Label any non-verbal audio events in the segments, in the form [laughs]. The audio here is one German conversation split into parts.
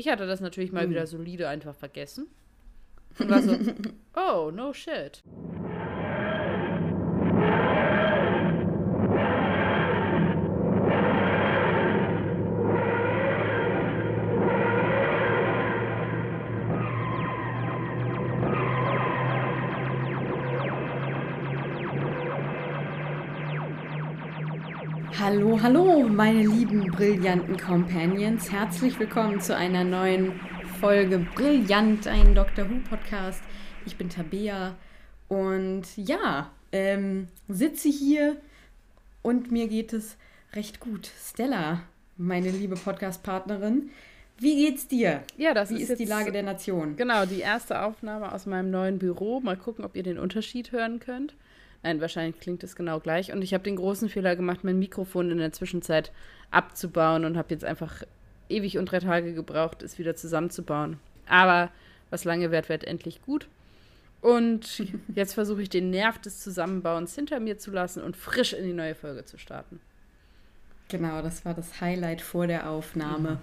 Ich hatte das natürlich mal hm. wieder solide einfach vergessen. Und war so, [laughs] oh, no shit. Hallo, hallo, meine lieben brillanten Companions. Herzlich willkommen zu einer neuen Folge Brillant, ein Doctor Who Podcast. Ich bin Tabea und ja, ähm, sitze hier und mir geht es recht gut. Stella, meine liebe Podcast-Partnerin, wie geht's dir? Ja, das Wie ist, ist die Lage der Nation? Genau, die erste Aufnahme aus meinem neuen Büro. Mal gucken, ob ihr den Unterschied hören könnt. Nein, wahrscheinlich klingt es genau gleich. Und ich habe den großen Fehler gemacht, mein Mikrofon in der Zwischenzeit abzubauen und habe jetzt einfach ewig und drei Tage gebraucht, es wieder zusammenzubauen. Aber was lange währt, wird endlich gut. Und [laughs] jetzt versuche ich den Nerv des Zusammenbauens hinter mir zu lassen und frisch in die neue Folge zu starten. Genau, das war das Highlight vor der Aufnahme. Mhm.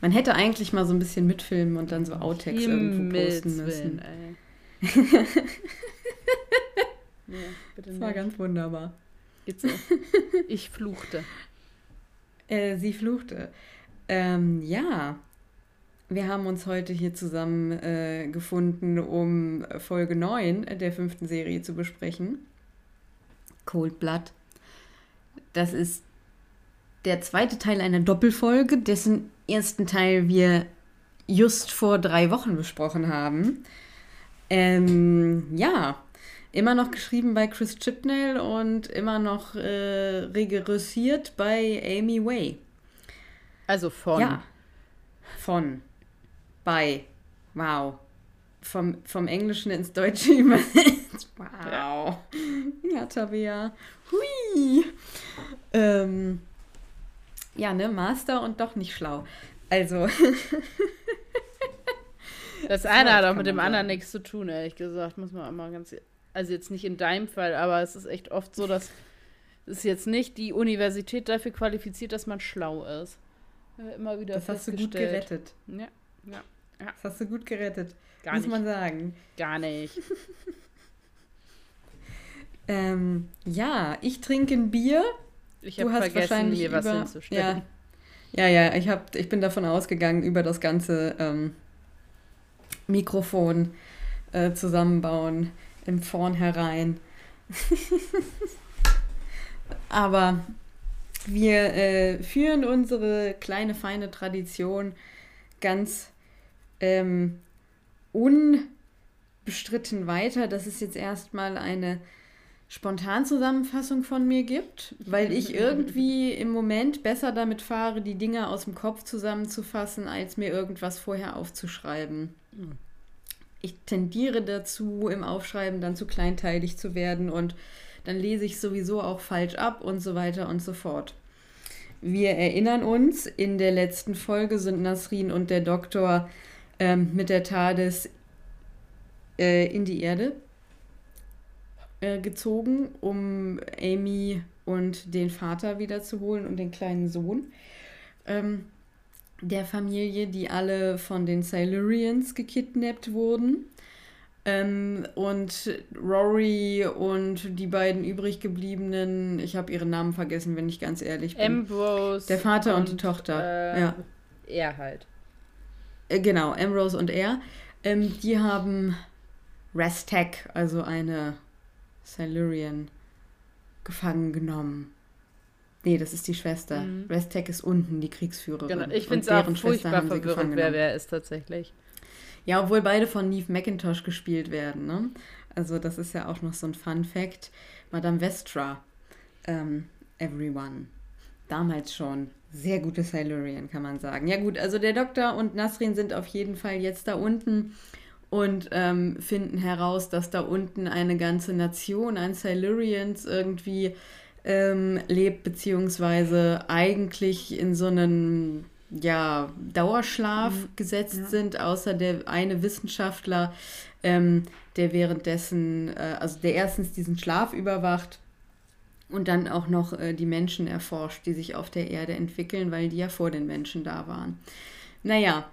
Man hätte eigentlich mal so ein bisschen mitfilmen und dann so Outtakes irgendwo posten müssen. Willen, [laughs] Ja, bitte das war ganz wunderbar. Geht so. [laughs] Ich fluchte. äh, sie fluchte. Ähm, ja, wir haben uns heute hier zusammen äh, gefunden, um Folge 9 der fünften Serie zu besprechen. Cold Blood. Das ist der zweite Teil einer Doppelfolge, dessen ersten Teil wir just vor drei Wochen besprochen haben. Ähm, ja, Immer noch geschrieben bei Chris Chipnell und immer noch äh, regressiert bei Amy Way. Also von. Ja. Von. Bei. Wow. Vom, vom Englischen ins Deutsche [laughs] übersetzt. Wow. Ja, Tabea. Hui. Ähm, ja, ne, Master und doch nicht schlau. Also. das [laughs] eine hat auch mit dem anderen nichts zu tun, ehrlich gesagt, muss man auch mal ganz also jetzt nicht in deinem Fall, aber es ist echt oft so, dass es jetzt nicht die Universität dafür qualifiziert, dass man schlau ist. Immer wieder Das hast du gut gerettet. Ja, ja, ja. Das hast du gut gerettet. Gar muss nicht. man sagen. Gar nicht. [laughs] ähm, ja, ich trinke ein Bier. Ich habe vergessen, mir was über, hinzustellen. Ja, ja, ja ich, hab, ich bin davon ausgegangen, über das ganze ähm, Mikrofon äh, zusammenbauen im Vornherein. [laughs] Aber wir äh, führen unsere kleine, feine Tradition ganz ähm, unbestritten weiter, dass es jetzt erstmal eine Spontanzusammenfassung von mir gibt, weil ich irgendwie im Moment besser damit fahre, die Dinge aus dem Kopf zusammenzufassen, als mir irgendwas vorher aufzuschreiben. Mhm ich tendiere dazu, im Aufschreiben dann zu kleinteilig zu werden und dann lese ich sowieso auch falsch ab und so weiter und so fort. Wir erinnern uns, in der letzten Folge sind Nasrin und der Doktor ähm, mit der TARDIS äh, in die Erde äh, gezogen, um Amy und den Vater wiederzuholen und den kleinen Sohn. Ähm, der Familie, die alle von den Silurians gekidnappt wurden. Ähm, und Rory und die beiden übrig gebliebenen, ich habe ihren Namen vergessen, wenn ich ganz ehrlich bin. Ambrose. Der Vater und, und die Tochter. Äh, ja. Er halt. Äh, genau, Ambrose und er. Ähm, die haben Restek, also eine Silurian, gefangen genommen. Nee, das ist die Schwester. Mhm. Restek ist unten, die Kriegsführerin. Genau. Ich finde es auch furchtbar verwirrend, wer wer ist tatsächlich. Ja, obwohl beide von Neve McIntosh gespielt werden. Ne? Also das ist ja auch noch so ein Fun Fact. Madame Vestra, ähm, Everyone. Damals schon. Sehr gute Silurian, kann man sagen. Ja gut, also der Doktor und Nasrin sind auf jeden Fall jetzt da unten und ähm, finden heraus, dass da unten eine ganze Nation an Silurians irgendwie ähm, lebt, beziehungsweise eigentlich in so einen ja, Dauerschlaf mhm. gesetzt ja. sind, außer der eine Wissenschaftler, ähm, der währenddessen, äh, also der erstens diesen Schlaf überwacht und dann auch noch äh, die Menschen erforscht, die sich auf der Erde entwickeln, weil die ja vor den Menschen da waren. Naja,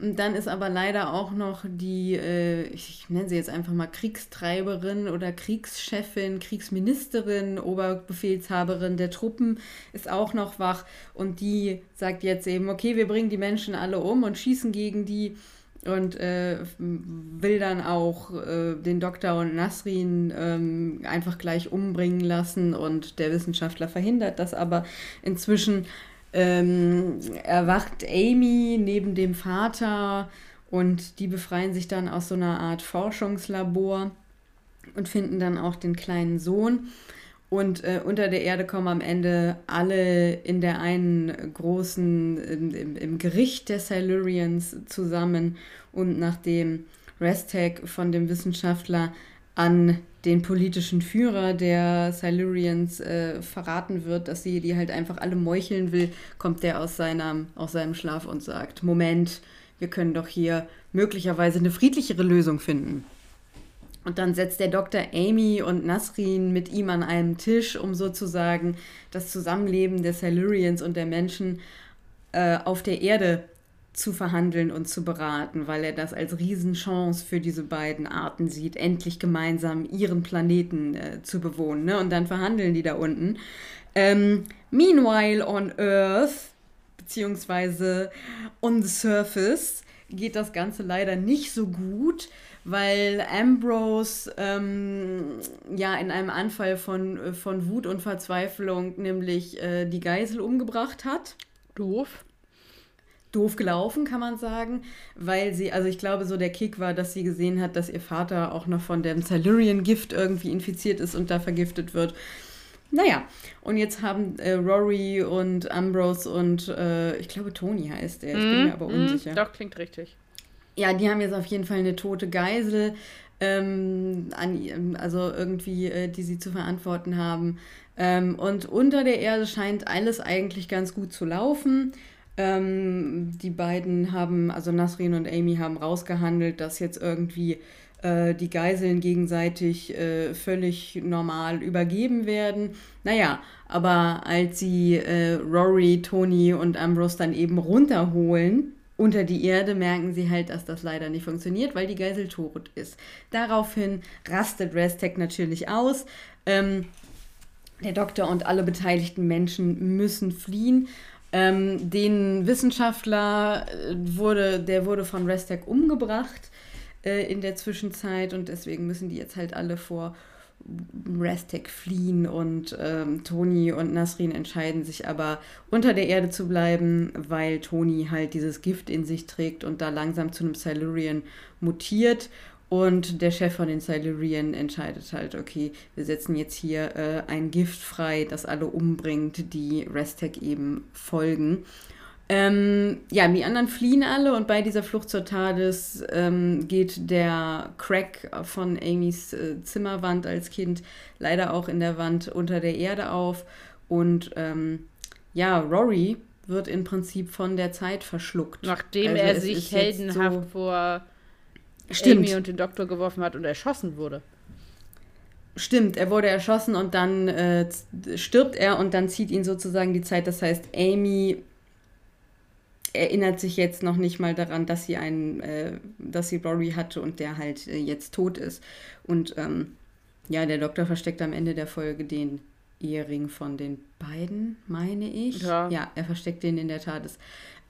Und dann ist aber leider auch noch die, äh, ich nenne sie jetzt einfach mal Kriegstreiberin oder Kriegschefin, Kriegsministerin, Oberbefehlshaberin der Truppen ist auch noch wach. Und die sagt jetzt eben, okay, wir bringen die Menschen alle um und schießen gegen die und äh, will dann auch äh, den Doktor und Nasrin ähm, einfach gleich umbringen lassen. Und der Wissenschaftler verhindert das aber. Inzwischen ähm, erwacht Amy neben dem Vater und die befreien sich dann aus so einer Art Forschungslabor und finden dann auch den kleinen Sohn. Und äh, unter der Erde kommen am Ende alle in der einen großen, im, im Gericht der Silurians zusammen. Und nachdem Restec von dem Wissenschaftler an den politischen Führer der Silurians äh, verraten wird, dass sie die halt einfach alle meucheln will, kommt der aus, seiner, aus seinem Schlaf und sagt, Moment, wir können doch hier möglicherweise eine friedlichere Lösung finden. Und dann setzt der Doktor Amy und Nasrin mit ihm an einem Tisch, um sozusagen das Zusammenleben der Silurians und der Menschen äh, auf der Erde zu verhandeln und zu beraten, weil er das als Riesenchance für diese beiden Arten sieht, endlich gemeinsam ihren Planeten äh, zu bewohnen. Ne? Und dann verhandeln die da unten. Ähm, meanwhile on Earth, beziehungsweise on the surface, geht das Ganze leider nicht so gut, weil Ambrose ähm, ja in einem Anfall von, von Wut und Verzweiflung nämlich äh, die Geisel umgebracht hat. Doof doof gelaufen, kann man sagen, weil sie, also ich glaube, so der Kick war, dass sie gesehen hat, dass ihr Vater auch noch von dem Silurian-Gift irgendwie infiziert ist und da vergiftet wird. Naja, und jetzt haben äh, Rory und Ambrose und äh, ich glaube, Tony heißt er, ich mm, bin mir aber mhm, unsicher. Mm, doch, klingt richtig. Ja, die haben jetzt auf jeden Fall eine tote Geisel, ähm, an, also irgendwie, äh, die sie zu verantworten haben. Ähm, und unter der Erde scheint alles eigentlich ganz gut zu laufen. Ähm, die beiden haben, also Nasrin und Amy haben rausgehandelt, dass jetzt irgendwie äh, die Geiseln gegenseitig äh, völlig normal übergeben werden. Naja, aber als sie äh, Rory, Tony und Ambrose dann eben runterholen, unter die Erde merken sie halt, dass das leider nicht funktioniert, weil die Geisel tot ist. Daraufhin rastet Restec natürlich aus. Ähm, der Doktor und alle beteiligten Menschen müssen fliehen ähm, den Wissenschaftler äh, wurde, der wurde von Restec umgebracht äh, in der Zwischenzeit. Und deswegen müssen die jetzt halt alle vor Restec fliehen und ähm, Toni und Nasrin entscheiden sich aber unter der Erde zu bleiben, weil Toni halt dieses Gift in sich trägt und da langsam zu einem Silurian mutiert und der Chef von den Silurian entscheidet halt, okay, wir setzen jetzt hier äh, ein Gift frei, das alle umbringt, die Restec eben folgen. Ähm, ja, die anderen fliehen alle und bei dieser Flucht zur TARDIS ähm, geht der Crack von Amys äh, Zimmerwand als Kind leider auch in der Wand unter der Erde auf. Und ähm, ja, Rory wird im Prinzip von der Zeit verschluckt. Nachdem also er sich heldenhaft so vor Stimmt. Amy und den Doktor geworfen hat und erschossen wurde. Stimmt, er wurde erschossen und dann äh, stirbt er und dann zieht ihn sozusagen die Zeit. Das heißt, Amy erinnert sich jetzt noch nicht mal daran, dass sie einen, äh, dass sie Rory hatte und der halt äh, jetzt tot ist. Und ähm, ja, der Doktor versteckt am Ende der Folge den Ehering von den beiden, meine ich. Ja, ja er versteckt den in der Tat.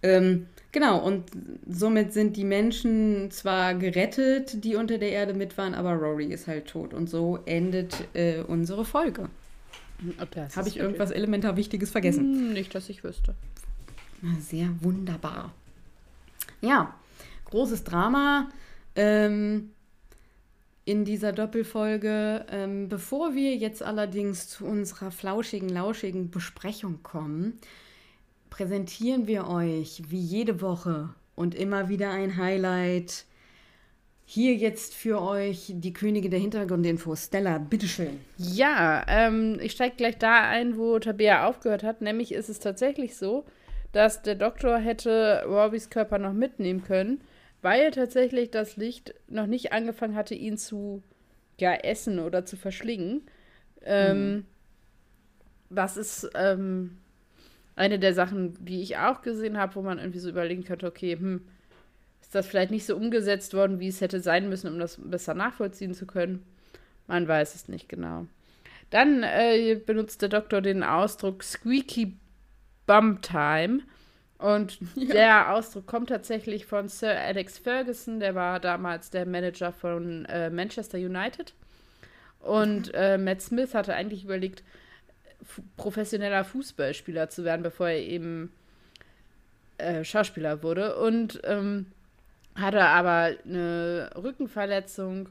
Ähm, genau, und somit sind die Menschen zwar gerettet, die unter der Erde mit waren, aber Rory ist halt tot. Und so endet äh, unsere Folge. Habe ich irgendwas elementar Wichtiges vergessen? Hm, nicht, dass ich wüsste. Sehr wunderbar. Ja, großes Drama ähm, in dieser Doppelfolge. Ähm, bevor wir jetzt allerdings zu unserer flauschigen, lauschigen Besprechung kommen, präsentieren wir euch wie jede Woche und immer wieder ein Highlight. Hier jetzt für euch die Könige der Hintergrundinfo. Stella, bitteschön. Ja, ähm, ich steige gleich da ein, wo Tabea aufgehört hat. Nämlich ist es tatsächlich so, dass der Doktor hätte Robbys Körper noch mitnehmen können, weil tatsächlich das Licht noch nicht angefangen hatte, ihn zu ja, essen oder zu verschlingen. Ähm, mhm. Was ist ähm, eine der Sachen, die ich auch gesehen habe, wo man irgendwie so überlegen könnte, okay, hm, ist das vielleicht nicht so umgesetzt worden, wie es hätte sein müssen, um das besser nachvollziehen zu können. Man weiß es nicht genau. Dann äh, benutzt der Doktor den Ausdruck Squeaky Bum Time. Und [laughs] ja. der Ausdruck kommt tatsächlich von Sir Alex Ferguson, der war damals der Manager von äh, Manchester United. Und äh, Matt Smith hatte eigentlich überlegt, professioneller Fußballspieler zu werden, bevor er eben äh, Schauspieler wurde. Und ähm, hatte aber eine Rückenverletzung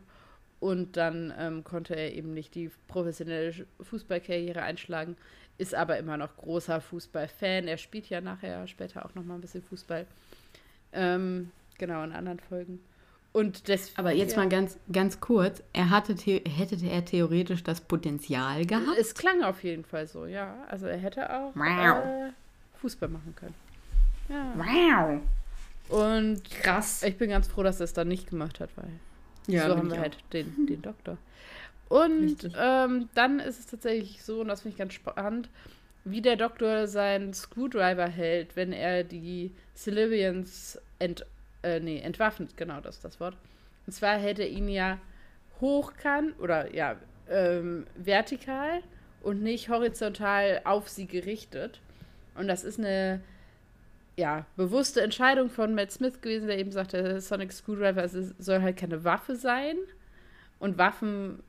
und dann ähm, konnte er eben nicht die professionelle Fußballkarriere einschlagen, ist aber immer noch großer Fußballfan. Er spielt ja nachher später auch noch mal ein bisschen Fußball. Ähm, genau, in anderen Folgen. Und das, Aber jetzt ja. mal ganz, ganz kurz, er hatte hätte er theoretisch das Potenzial gehabt? Es klang auf jeden Fall so, ja. Also er hätte auch äh, Fußball machen können. Ja. Wow. Und krass. Ich bin ganz froh, dass er es dann nicht gemacht hat, weil ja, so haben wir halt den, den Doktor. Und ähm, dann ist es tatsächlich so, und das finde ich ganz spannend, wie der Doktor seinen Screwdriver hält, wenn er die Silivians ent, äh, nee, entwaffnet, genau das ist das Wort. Und zwar hält er ihn ja hochkant oder ja, ähm, vertikal und nicht horizontal auf sie gerichtet. Und das ist eine ja, bewusste Entscheidung von Matt Smith gewesen, der eben sagte, Sonic Screwdriver soll halt keine Waffe sein. Und Waffen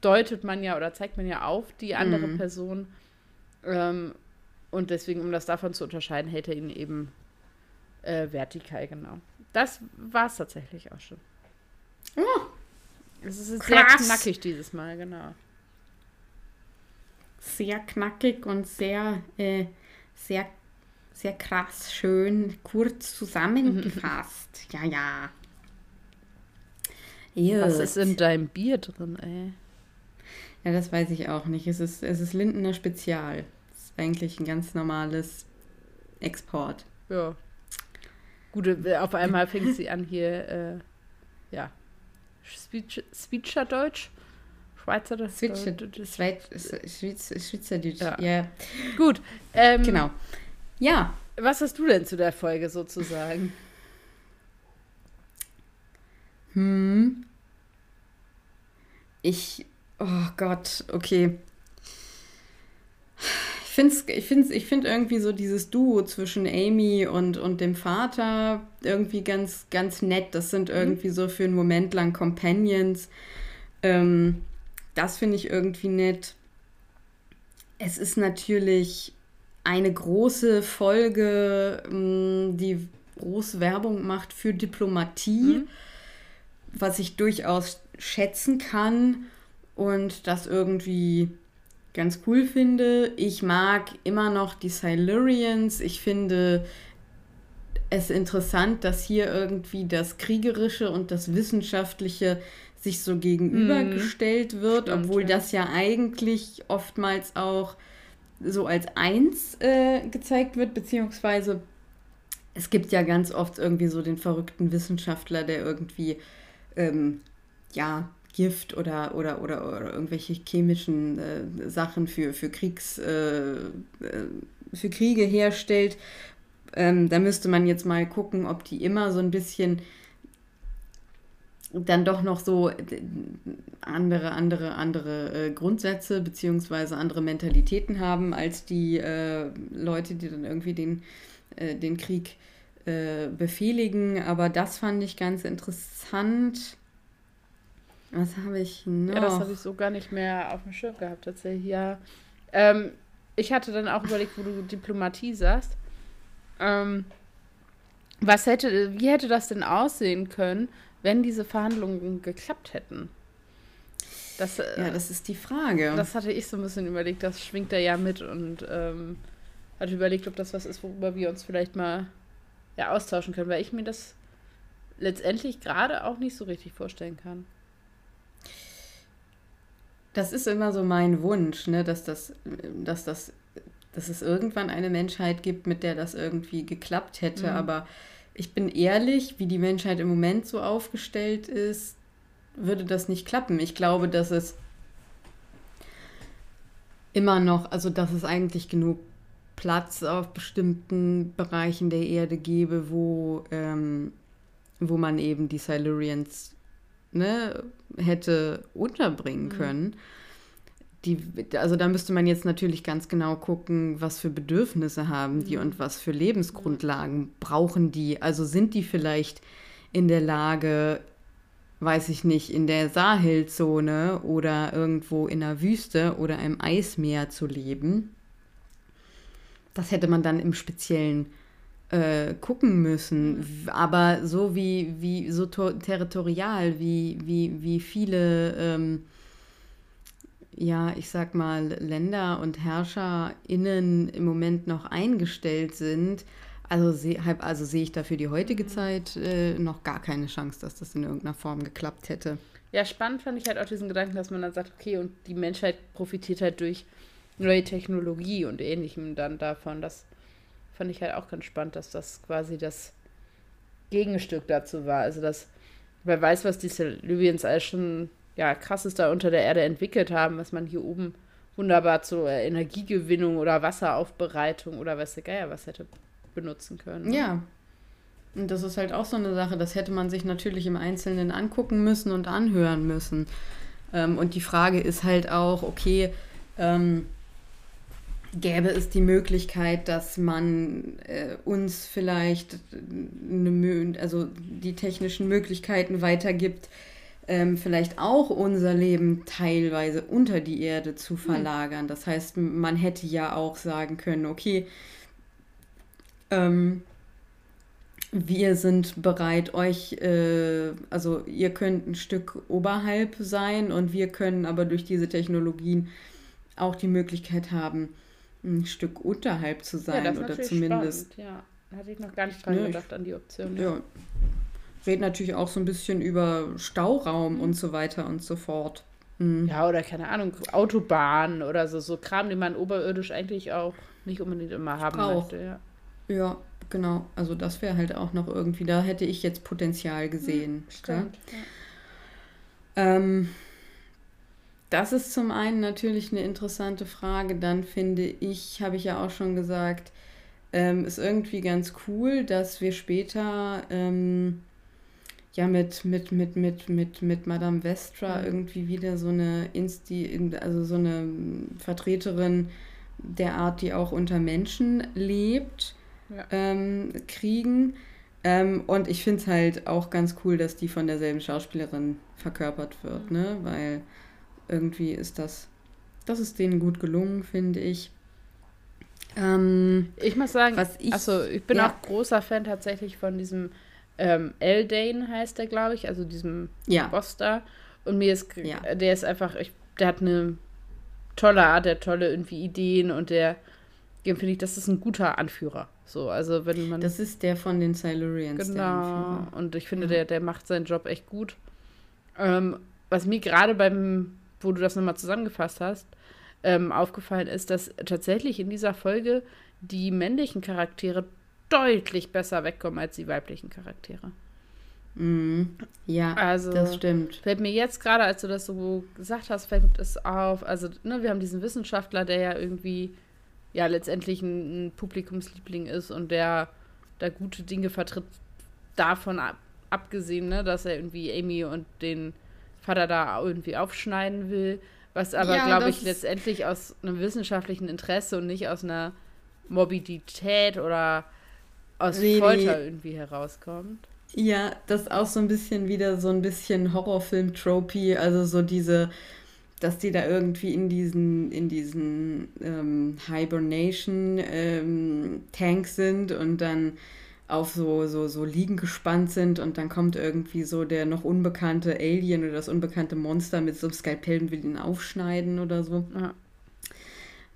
deutet man ja oder zeigt man ja auf die andere mhm. Person. Ähm, und deswegen, um das davon zu unterscheiden, hält er ihn eben äh, vertikal, genau. Das war es tatsächlich auch schon. Oh, es ist krass. sehr knackig dieses Mal, genau. Sehr knackig und sehr, äh, sehr, sehr krass, schön, kurz zusammengefasst. ja, ja. Just. Was ist in deinem Bier drin, ey? Ja, das weiß ich auch nicht. Es ist, es ist Lindener Spezial. Es ist eigentlich ein ganz normales Export. Ja. Gut, äh, auf einmal fängt sie an hier, äh, ja, Schweizerdeutsch. Schweizerdeutsch. Schweizerdeutsch, ja. ja. Gut. Ähm, genau. Ja. Was hast du denn zu der Folge sozusagen? Hm. Ich Oh Gott, okay. Ich finde ich find's, ich find irgendwie so dieses Duo zwischen Amy und, und dem Vater irgendwie ganz, ganz nett. Das sind mhm. irgendwie so für einen Moment lang Companions. Ähm, das finde ich irgendwie nett. Es ist natürlich eine große Folge, mm, die große Werbung macht für Diplomatie, mhm. was ich durchaus schätzen kann und das irgendwie ganz cool finde. Ich mag immer noch die Silurians. Ich finde es interessant, dass hier irgendwie das Kriegerische und das Wissenschaftliche sich so gegenübergestellt mm, wird, stimmt, obwohl ja. das ja eigentlich oftmals auch so als eins äh, gezeigt wird, beziehungsweise es gibt ja ganz oft irgendwie so den verrückten Wissenschaftler, der irgendwie ähm, ja Gift oder, oder, oder, oder irgendwelche chemischen äh, Sachen für, für, Kriegs, äh, äh, für Kriege herstellt. Ähm, da müsste man jetzt mal gucken, ob die immer so ein bisschen dann doch noch so äh, andere, andere, andere äh, Grundsätze beziehungsweise andere Mentalitäten haben als die äh, Leute, die dann irgendwie den, äh, den Krieg äh, befehligen. Aber das fand ich ganz interessant. Was habe ich noch? Ja, das habe ich so gar nicht mehr auf dem Schirm gehabt, tatsächlich. Ja. Ähm, ich hatte dann auch überlegt, wo du Diplomatie sagst. Ähm, was hätte, wie hätte das denn aussehen können, wenn diese Verhandlungen geklappt hätten? Das, äh, ja, das ist die Frage. Das hatte ich so ein bisschen überlegt, das schwingt er ja mit und ähm, hatte überlegt, ob das was ist, worüber wir uns vielleicht mal ja, austauschen können, weil ich mir das letztendlich gerade auch nicht so richtig vorstellen kann. Das ist immer so mein Wunsch, ne, dass das, dass das, dass es irgendwann eine Menschheit gibt, mit der das irgendwie geklappt hätte. Mhm. Aber ich bin ehrlich, wie die Menschheit im Moment so aufgestellt ist, würde das nicht klappen. Ich glaube, dass es immer noch, also dass es eigentlich genug Platz auf bestimmten Bereichen der Erde gäbe, wo ähm, wo man eben die Silurians ne, hätte unterbringen mhm. können. Die, also da müsste man jetzt natürlich ganz genau gucken, was für Bedürfnisse haben die mhm. und was für Lebensgrundlagen brauchen die. Also sind die vielleicht in der Lage, weiß ich nicht, in der Sahelzone oder irgendwo in der Wüste oder im Eismeer zu leben. Das hätte man dann im Speziellen äh, gucken müssen. Aber so wie, wie so territorial, wie, wie, wie viele, ähm, ja, ich sag mal, Länder und HerrscherInnen im Moment noch eingestellt sind, also, seh, also sehe ich dafür die heutige Zeit äh, noch gar keine Chance, dass das in irgendeiner Form geklappt hätte. Ja, spannend fand ich halt auch diesen Gedanken, dass man dann sagt, okay, und die Menschheit profitiert halt durch neue Technologie und ähnlichem dann davon. Das fand ich halt auch ganz spannend, dass das quasi das Gegenstück dazu war. Also, dass wer weiß, was diese Libyans alles schon ja, krasses da unter der Erde entwickelt haben, was man hier oben wunderbar zur Energiegewinnung oder Wasseraufbereitung oder weiß der Geier was hätte benutzen können. Ne? Ja. Und das ist halt auch so eine Sache, das hätte man sich natürlich im Einzelnen angucken müssen und anhören müssen. Ähm, und die Frage ist halt auch, okay, ähm, gäbe es die Möglichkeit, dass man äh, uns vielleicht eine, also die technischen Möglichkeiten weitergibt, ähm, vielleicht auch unser Leben teilweise unter die Erde zu hm. verlagern. Das heißt, man hätte ja auch sagen können, okay, ähm, wir sind bereit, euch, äh, also ihr könnt ein Stück oberhalb sein und wir können aber durch diese Technologien auch die Möglichkeit haben, ein Stück unterhalb zu sein ja, oder zumindest. Spannend. Ja, hatte ich noch gar nicht dran ne, gedacht an die Option. Ja. ja. Red natürlich auch so ein bisschen über Stauraum mhm. und so weiter und so fort. Mhm. Ja, oder keine Ahnung, Autobahnen oder so, so Kram, den man oberirdisch eigentlich auch nicht unbedingt immer haben Brauch. möchte. Ja. ja, genau. Also das wäre halt auch noch irgendwie, da hätte ich jetzt Potenzial gesehen. Mhm, stimmt. Ja. Ähm, das ist zum einen natürlich eine interessante Frage. Dann finde ich, habe ich ja auch schon gesagt, ähm, ist irgendwie ganz cool, dass wir später ähm, ja mit, mit, mit, mit, mit, mit Madame Vestra mhm. irgendwie wieder so eine Insti, also so eine Vertreterin der Art, die auch unter Menschen lebt, ja. ähm, kriegen. Ähm, und ich finde es halt auch ganz cool, dass die von derselben Schauspielerin verkörpert wird, mhm. ne? Weil irgendwie ist das, das ist denen gut gelungen, finde ich. Ähm, ich muss sagen, ich, also ich bin ja. auch großer Fan tatsächlich von diesem ähm, Eldane heißt der, glaube ich, also diesem ja. Boss da. Und mir ist, ja. der ist einfach, ich, der hat eine tolle Art, der hat tolle irgendwie Ideen und der, dem finde ich, das ist ein guter Anführer. So, also wenn man. Das ist der von den Silurians. Genau. Und ich finde, ja. der, der macht seinen Job echt gut. Ähm, was mir gerade beim wo du das nochmal zusammengefasst hast, ähm, aufgefallen ist, dass tatsächlich in dieser Folge die männlichen Charaktere deutlich besser wegkommen als die weiblichen Charaktere. Mm, ja, also, das stimmt. Fällt mir jetzt gerade, als du das so gesagt hast, fällt es auf. Also, ne, wir haben diesen Wissenschaftler, der ja irgendwie ja letztendlich ein, ein Publikumsliebling ist und der da gute Dinge vertritt, davon ab, abgesehen, ne, dass er irgendwie Amy und den Vater da irgendwie aufschneiden will, was aber, ja, glaube ich, letztendlich aus einem wissenschaftlichen Interesse und nicht aus einer Morbidität oder aus really? Folter irgendwie herauskommt. Ja, das ist auch so ein bisschen wieder so ein bisschen Horrorfilm-Tropy, also so diese, dass die da irgendwie in diesen, in diesen ähm, Hibernation-Tank ähm, sind und dann auf so, so, so Liegen gespannt sind und dann kommt irgendwie so der noch unbekannte Alien oder das unbekannte Monster mit so einem Skalpell und will ihn aufschneiden oder so. Ja.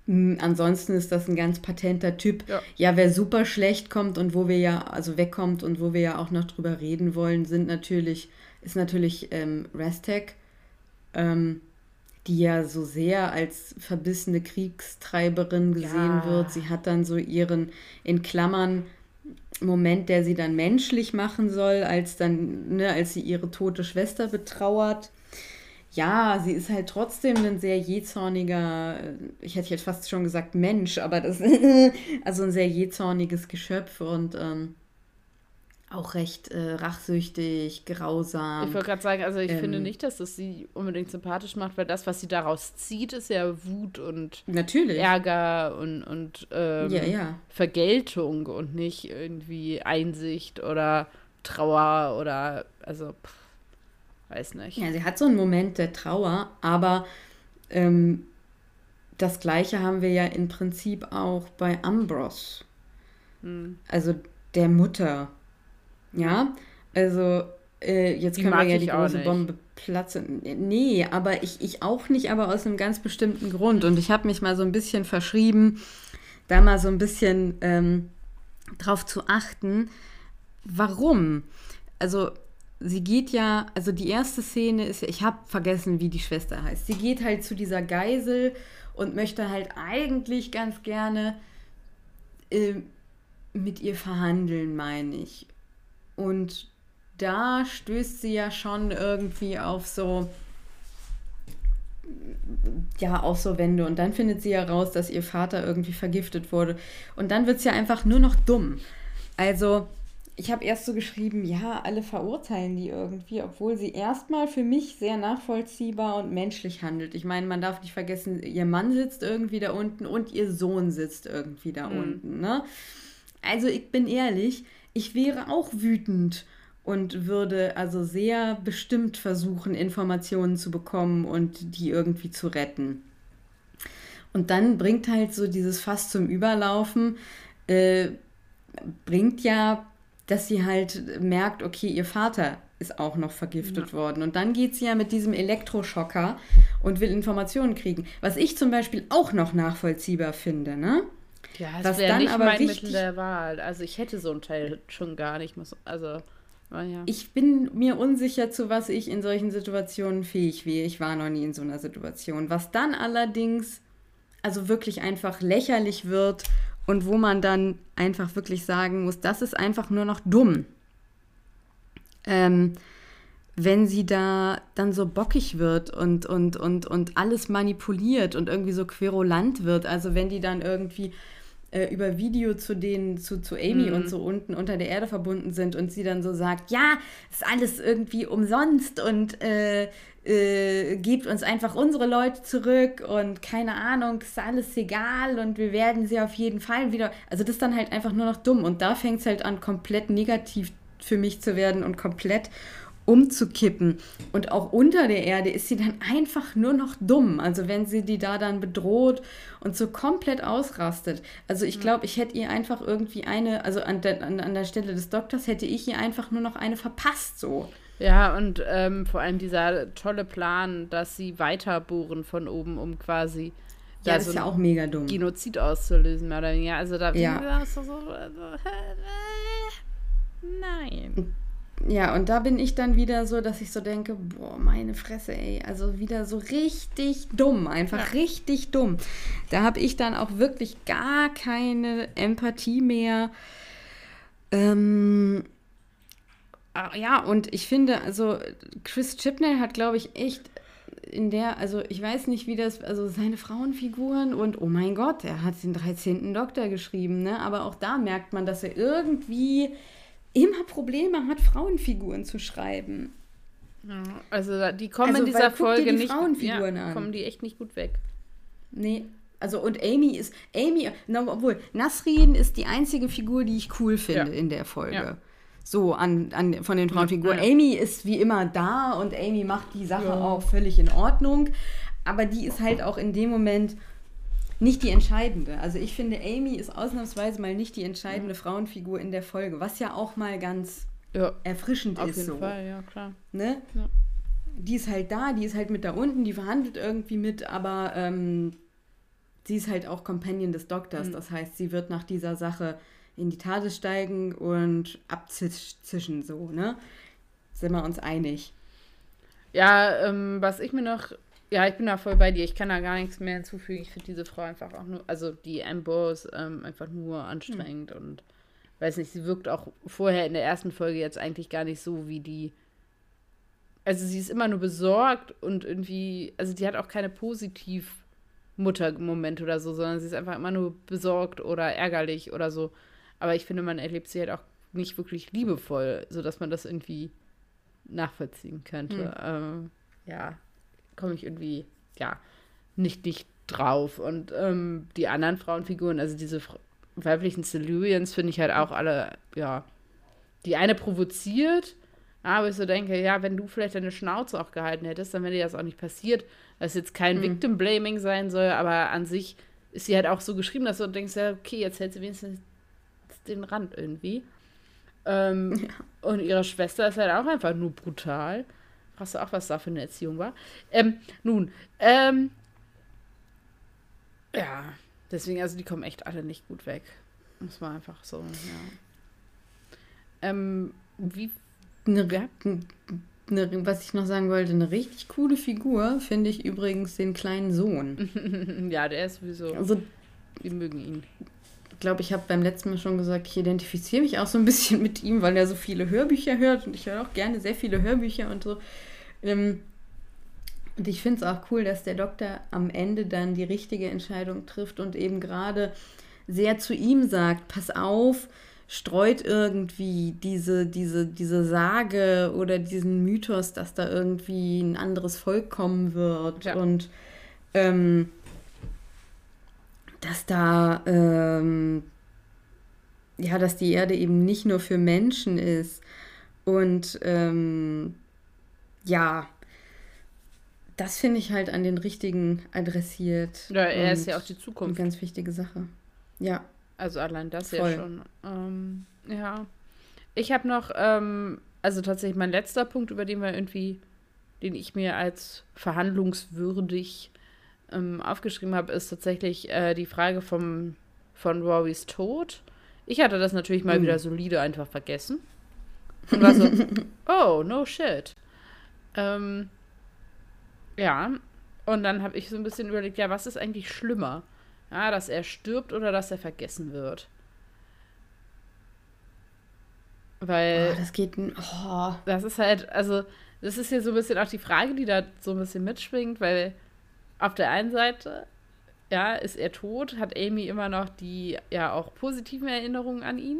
Mm, ansonsten ist das ein ganz patenter Typ. Ja. ja, wer super schlecht kommt und wo wir ja, also wegkommt und wo wir ja auch noch drüber reden wollen, sind natürlich, ist natürlich ähm, Restek, ähm, die ja so sehr als verbissene Kriegstreiberin gesehen ja. wird. Sie hat dann so ihren, in Klammern, Moment, der sie dann menschlich machen soll, als dann, ne, als sie ihre tote Schwester betrauert. Ja, sie ist halt trotzdem ein sehr jähzorniger, äh, ich hätte jetzt fast schon gesagt Mensch, aber das, [laughs] also ein sehr jähzorniges Geschöpf und ähm, auch recht äh, rachsüchtig, grausam. Ich wollte gerade sagen, also ich ähm, finde nicht, dass das sie unbedingt sympathisch macht, weil das, was sie daraus zieht, ist ja Wut und natürlich. Ärger und, und ähm, ja, ja. Vergeltung und nicht irgendwie Einsicht oder Trauer oder also pff, weiß nicht. Ja, sie hat so einen Moment der Trauer, aber ähm, das gleiche haben wir ja im Prinzip auch bei Ambros. Hm. Also der Mutter. Ja, also äh, jetzt die können wir ja die große Bombe platzen. Nee, aber ich, ich auch nicht, aber aus einem ganz bestimmten Grund. Und ich habe mich mal so ein bisschen verschrieben, da mal so ein bisschen ähm, drauf zu achten, warum. Also sie geht ja, also die erste Szene ist ja, ich habe vergessen, wie die Schwester heißt. Sie geht halt zu dieser Geisel und möchte halt eigentlich ganz gerne äh, mit ihr verhandeln, meine ich. Und da stößt sie ja schon irgendwie auf so, ja, auf so Wände. Und dann findet sie ja raus, dass ihr Vater irgendwie vergiftet wurde. Und dann wird es ja einfach nur noch dumm. Also, ich habe erst so geschrieben, ja, alle verurteilen die irgendwie, obwohl sie erstmal für mich sehr nachvollziehbar und menschlich handelt. Ich meine, man darf nicht vergessen, ihr Mann sitzt irgendwie da unten und ihr Sohn sitzt irgendwie da mhm. unten. Ne? Also ich bin ehrlich, ich wäre auch wütend und würde also sehr bestimmt versuchen, Informationen zu bekommen und die irgendwie zu retten. Und dann bringt halt so dieses Fass zum Überlaufen, äh, bringt ja, dass sie halt merkt, okay, ihr Vater ist auch noch vergiftet ja. worden. Und dann geht sie ja mit diesem Elektroschocker und will Informationen kriegen. Was ich zum Beispiel auch noch nachvollziehbar finde, ne? Ja, das wäre nicht aber mein wichtig, Mittel der Wahl. Also ich hätte so ein Teil schon gar nicht. Muss, also, ja. Ich bin mir unsicher, zu was ich in solchen Situationen fähig wäre. Ich war noch nie in so einer Situation. Was dann allerdings also wirklich einfach lächerlich wird und wo man dann einfach wirklich sagen muss, das ist einfach nur noch dumm. Ähm, wenn sie da dann so bockig wird und, und, und, und alles manipuliert und irgendwie so querulant wird. Also wenn die dann irgendwie äh, über Video zu denen, zu, zu Amy mhm. und so unten unter der Erde verbunden sind und sie dann so sagt, ja, ist alles irgendwie umsonst und äh, äh, gebt uns einfach unsere Leute zurück und keine Ahnung, ist alles egal und wir werden sie auf jeden Fall wieder. Also das ist dann halt einfach nur noch dumm und da fängt es halt an, komplett negativ für mich zu werden und komplett umzukippen. Und auch unter der Erde ist sie dann einfach nur noch dumm. Also wenn sie die da dann bedroht und so komplett ausrastet. Also ich glaube, ich hätte ihr einfach irgendwie eine, also an der, an, an der Stelle des Doktors hätte ich ihr einfach nur noch eine verpasst so. Ja, und ähm, vor allem dieser tolle Plan, dass sie weiterbohren von oben, um quasi ja, da das so ist ja auch mega dumm. Genozid auszulösen, oder? Ja, also da ja. so, so, also, äh, nein. [laughs] Ja, und da bin ich dann wieder so, dass ich so denke, boah, meine Fresse, ey, also wieder so richtig dumm, einfach ja. richtig dumm. Da habe ich dann auch wirklich gar keine Empathie mehr. Ähm, ah, ja, und ich finde, also Chris Chipnell hat, glaube ich, echt in der, also ich weiß nicht, wie das, also seine Frauenfiguren und oh mein Gott, er hat den 13. Doktor geschrieben, ne? Aber auch da merkt man, dass er irgendwie immer Probleme hat, Frauenfiguren zu schreiben. Ja, also die kommen also, in dieser Folge die nicht Frauenfiguren ja, an. kommen die echt nicht gut weg. Nee, also und Amy ist Amy, no, obwohl Nasrin ist die einzige Figur, die ich cool finde ja. in der Folge. Ja. So an, an von den Frauenfiguren. Amy ist wie immer da und Amy macht die Sache auch völlig in Ordnung, aber die ist halt auch in dem Moment nicht die entscheidende. Also ich finde, Amy ist ausnahmsweise mal nicht die entscheidende mhm. Frauenfigur in der Folge, was ja auch mal ganz ja, erfrischend auf ist. Auf jeden so. Fall, ja, klar. Ne? Ja. Die ist halt da, die ist halt mit da unten, die verhandelt irgendwie mit, aber ähm, sie ist halt auch Companion des Doktors. Mhm. Das heißt, sie wird nach dieser Sache in die Tade steigen und abzischen, so, ne? Sind wir uns einig. Ja, ähm, was ich mir noch ja, ich bin da voll bei dir. Ich kann da gar nichts mehr hinzufügen. Ich finde diese Frau einfach auch nur, also die Ambrose ähm, einfach nur anstrengend mhm. und weiß nicht, sie wirkt auch vorher in der ersten Folge jetzt eigentlich gar nicht so wie die. Also sie ist immer nur besorgt und irgendwie, also die hat auch keine positiv Muttermomente oder so, sondern sie ist einfach immer nur besorgt oder ärgerlich oder so. Aber ich finde, man erlebt sie halt auch nicht wirklich liebevoll, sodass man das irgendwie nachvollziehen könnte. Mhm. Ähm, ja, komme ich irgendwie, ja, nicht, nicht drauf. Und ähm, die anderen Frauenfiguren, also diese weiblichen Silurians, finde ich halt auch alle, ja, die eine provoziert, aber ich so denke, ja, wenn du vielleicht deine Schnauze auch gehalten hättest, dann wäre dir das auch nicht passiert. Dass jetzt kein mhm. Victim-Blaming sein soll, aber an sich ist sie halt auch so geschrieben, dass du denkst, ja, okay, jetzt hält sie wenigstens den Rand irgendwie. Ähm, [laughs] ja. Und ihre Schwester ist halt auch einfach nur brutal. Fragst du auch, was da für eine Erziehung war? Ähm, nun, ähm, ja, deswegen, also die kommen echt alle nicht gut weg. Muss man einfach so, ja. Ähm, wie. Eine, eine, was ich noch sagen wollte, eine richtig coole Figur finde ich übrigens den kleinen Sohn. [laughs] ja, der ist sowieso. Also, wir mögen ihn glaube, ich habe beim letzten Mal schon gesagt, ich identifiziere mich auch so ein bisschen [laughs] mit ihm, weil er so viele Hörbücher hört und ich höre auch gerne sehr viele Hörbücher und so. Ähm, und ich finde es auch cool, dass der Doktor am Ende dann die richtige Entscheidung trifft und eben gerade sehr zu ihm sagt, pass auf, streut irgendwie diese, diese, diese Sage oder diesen Mythos, dass da irgendwie ein anderes Volk kommen wird. Ja. Und ähm, dass da, ähm, ja, dass die Erde eben nicht nur für Menschen ist. Und ähm, ja, das finde ich halt an den richtigen adressiert. Ja, er ist ja auch die Zukunft. Eine ganz wichtige Sache. Ja. Also allein das Voll. ja schon. Ähm, ja. Ich habe noch, ähm, also tatsächlich mein letzter Punkt, über den wir irgendwie, den ich mir als verhandlungswürdig ähm, aufgeschrieben habe, ist tatsächlich äh, die Frage vom, von Rorys Tod. Ich hatte das natürlich mal mhm. wieder solide einfach vergessen. Und war so, [laughs] oh, no shit. Ähm, ja, und dann habe ich so ein bisschen überlegt, ja, was ist eigentlich schlimmer? Ja, dass er stirbt oder dass er vergessen wird? Weil. Oh, das geht. Oh. Das ist halt, also, das ist hier so ein bisschen auch die Frage, die da so ein bisschen mitschwingt, weil auf der einen Seite, ja, ist er tot, hat Amy immer noch die ja auch positiven Erinnerungen an ihn,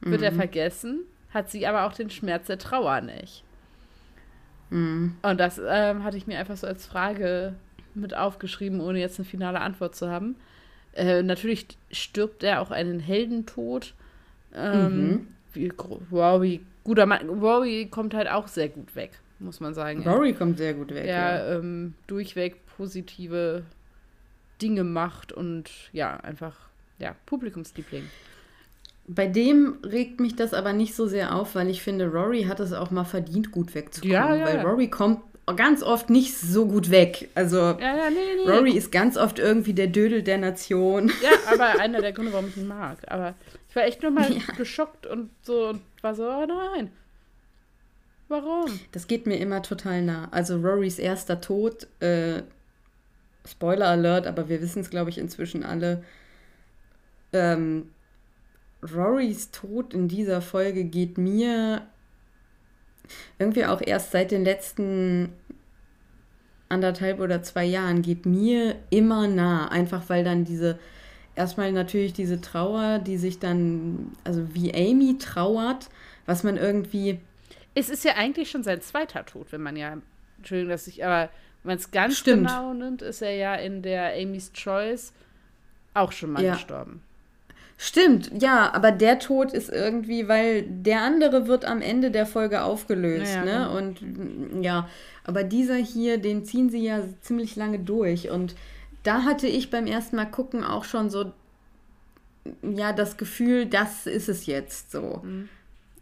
wird mhm. er vergessen, hat sie aber auch den Schmerz der Trauer nicht. Mhm. Und das ähm, hatte ich mir einfach so als Frage mit aufgeschrieben, ohne jetzt eine finale Antwort zu haben. Äh, natürlich stirbt er auch einen Heldentod. Ähm, mhm. wie, Rory, guter Mann, Rory kommt halt auch sehr gut weg, muss man sagen. Rory ja. kommt sehr gut weg. Ja, ja. Ähm, durchweg positive Dinge macht und ja, einfach, ja, Publikumsliebling. Bei dem regt mich das aber nicht so sehr auf, weil ich finde, Rory hat es auch mal verdient, gut wegzukommen. Ja, ja, weil Rory kommt ganz oft nicht so gut weg. Also ja, ja, nee, nee. Rory ist ganz oft irgendwie der Dödel der Nation. Ja, [laughs] aber einer der Gründe, warum ich ihn mag. Aber ich war echt nur mal ja. geschockt und so und war so, oh nein. Warum? Das geht mir immer total nah. Also Rorys erster Tod äh, Spoiler Alert, aber wir wissen es, glaube ich, inzwischen alle. Ähm, Rorys Tod in dieser Folge geht mir irgendwie auch erst seit den letzten anderthalb oder zwei Jahren geht mir immer nah. Einfach weil dann diese, erstmal natürlich diese Trauer, die sich dann, also wie Amy trauert, was man irgendwie. Es ist ja eigentlich schon sein zweiter Tod, wenn man ja, Entschuldigung, dass ich, aber wenn man es ganz Stimmt. genau nimmt, ist er ja in der Amy's Choice auch schon mal ja. gestorben. Stimmt, ja, aber der Tod ist irgendwie, weil der andere wird am Ende der Folge aufgelöst, ja, ne? Genau. Und ja, aber dieser hier, den ziehen sie ja ziemlich lange durch. Und da hatte ich beim ersten Mal gucken auch schon so, ja, das Gefühl, das ist es jetzt so. Mhm.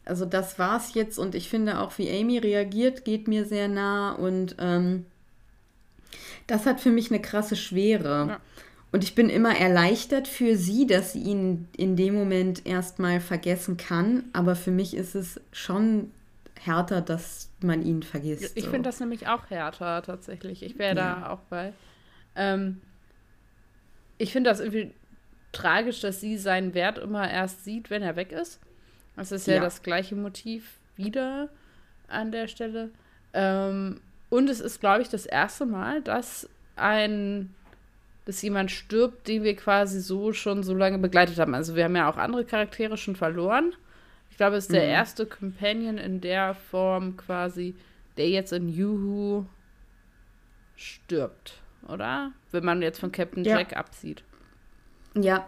Also das war's jetzt und ich finde auch, wie Amy reagiert, geht mir sehr nah und ähm, das hat für mich eine krasse Schwere. Ja. Und ich bin immer erleichtert für sie, dass sie ihn in dem Moment erstmal vergessen kann. Aber für mich ist es schon härter, dass man ihn vergisst. Ich so. finde das nämlich auch härter tatsächlich. Ich wäre ja. da auch bei. Ähm, ich finde das irgendwie tragisch, dass sie seinen Wert immer erst sieht, wenn er weg ist. Das ist ja, ja. das gleiche Motiv wieder an der Stelle. Ähm, und es ist, glaube ich, das erste Mal, dass ein, dass jemand stirbt, den wir quasi so schon so lange begleitet haben. Also wir haben ja auch andere Charaktere schon verloren. Ich glaube, es ist der mhm. erste Companion in der Form quasi, der jetzt in Juhu stirbt, oder? Wenn man jetzt von Captain ja. Jack absieht. Ja.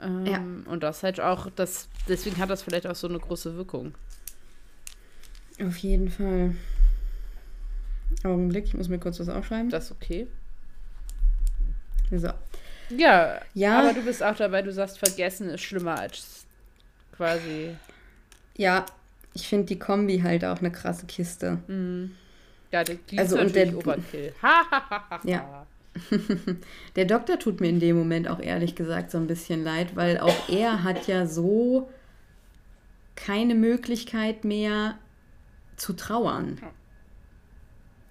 Ähm, ja. Und das halt auch, das, deswegen hat das vielleicht auch so eine große Wirkung. Auf jeden Fall. Augenblick, ich muss mir kurz was aufschreiben. Das ist okay. So. Ja, ja, aber du bist auch dabei, du sagst, vergessen ist schlimmer als quasi. Ja, ich finde die Kombi halt auch eine krasse Kiste. Mhm. Ja, die, die also, ist und der Overkill. [laughs] ja. [laughs] der Doktor tut mir in dem Moment auch ehrlich gesagt so ein bisschen leid, weil auch er hat ja so keine Möglichkeit mehr zu trauern.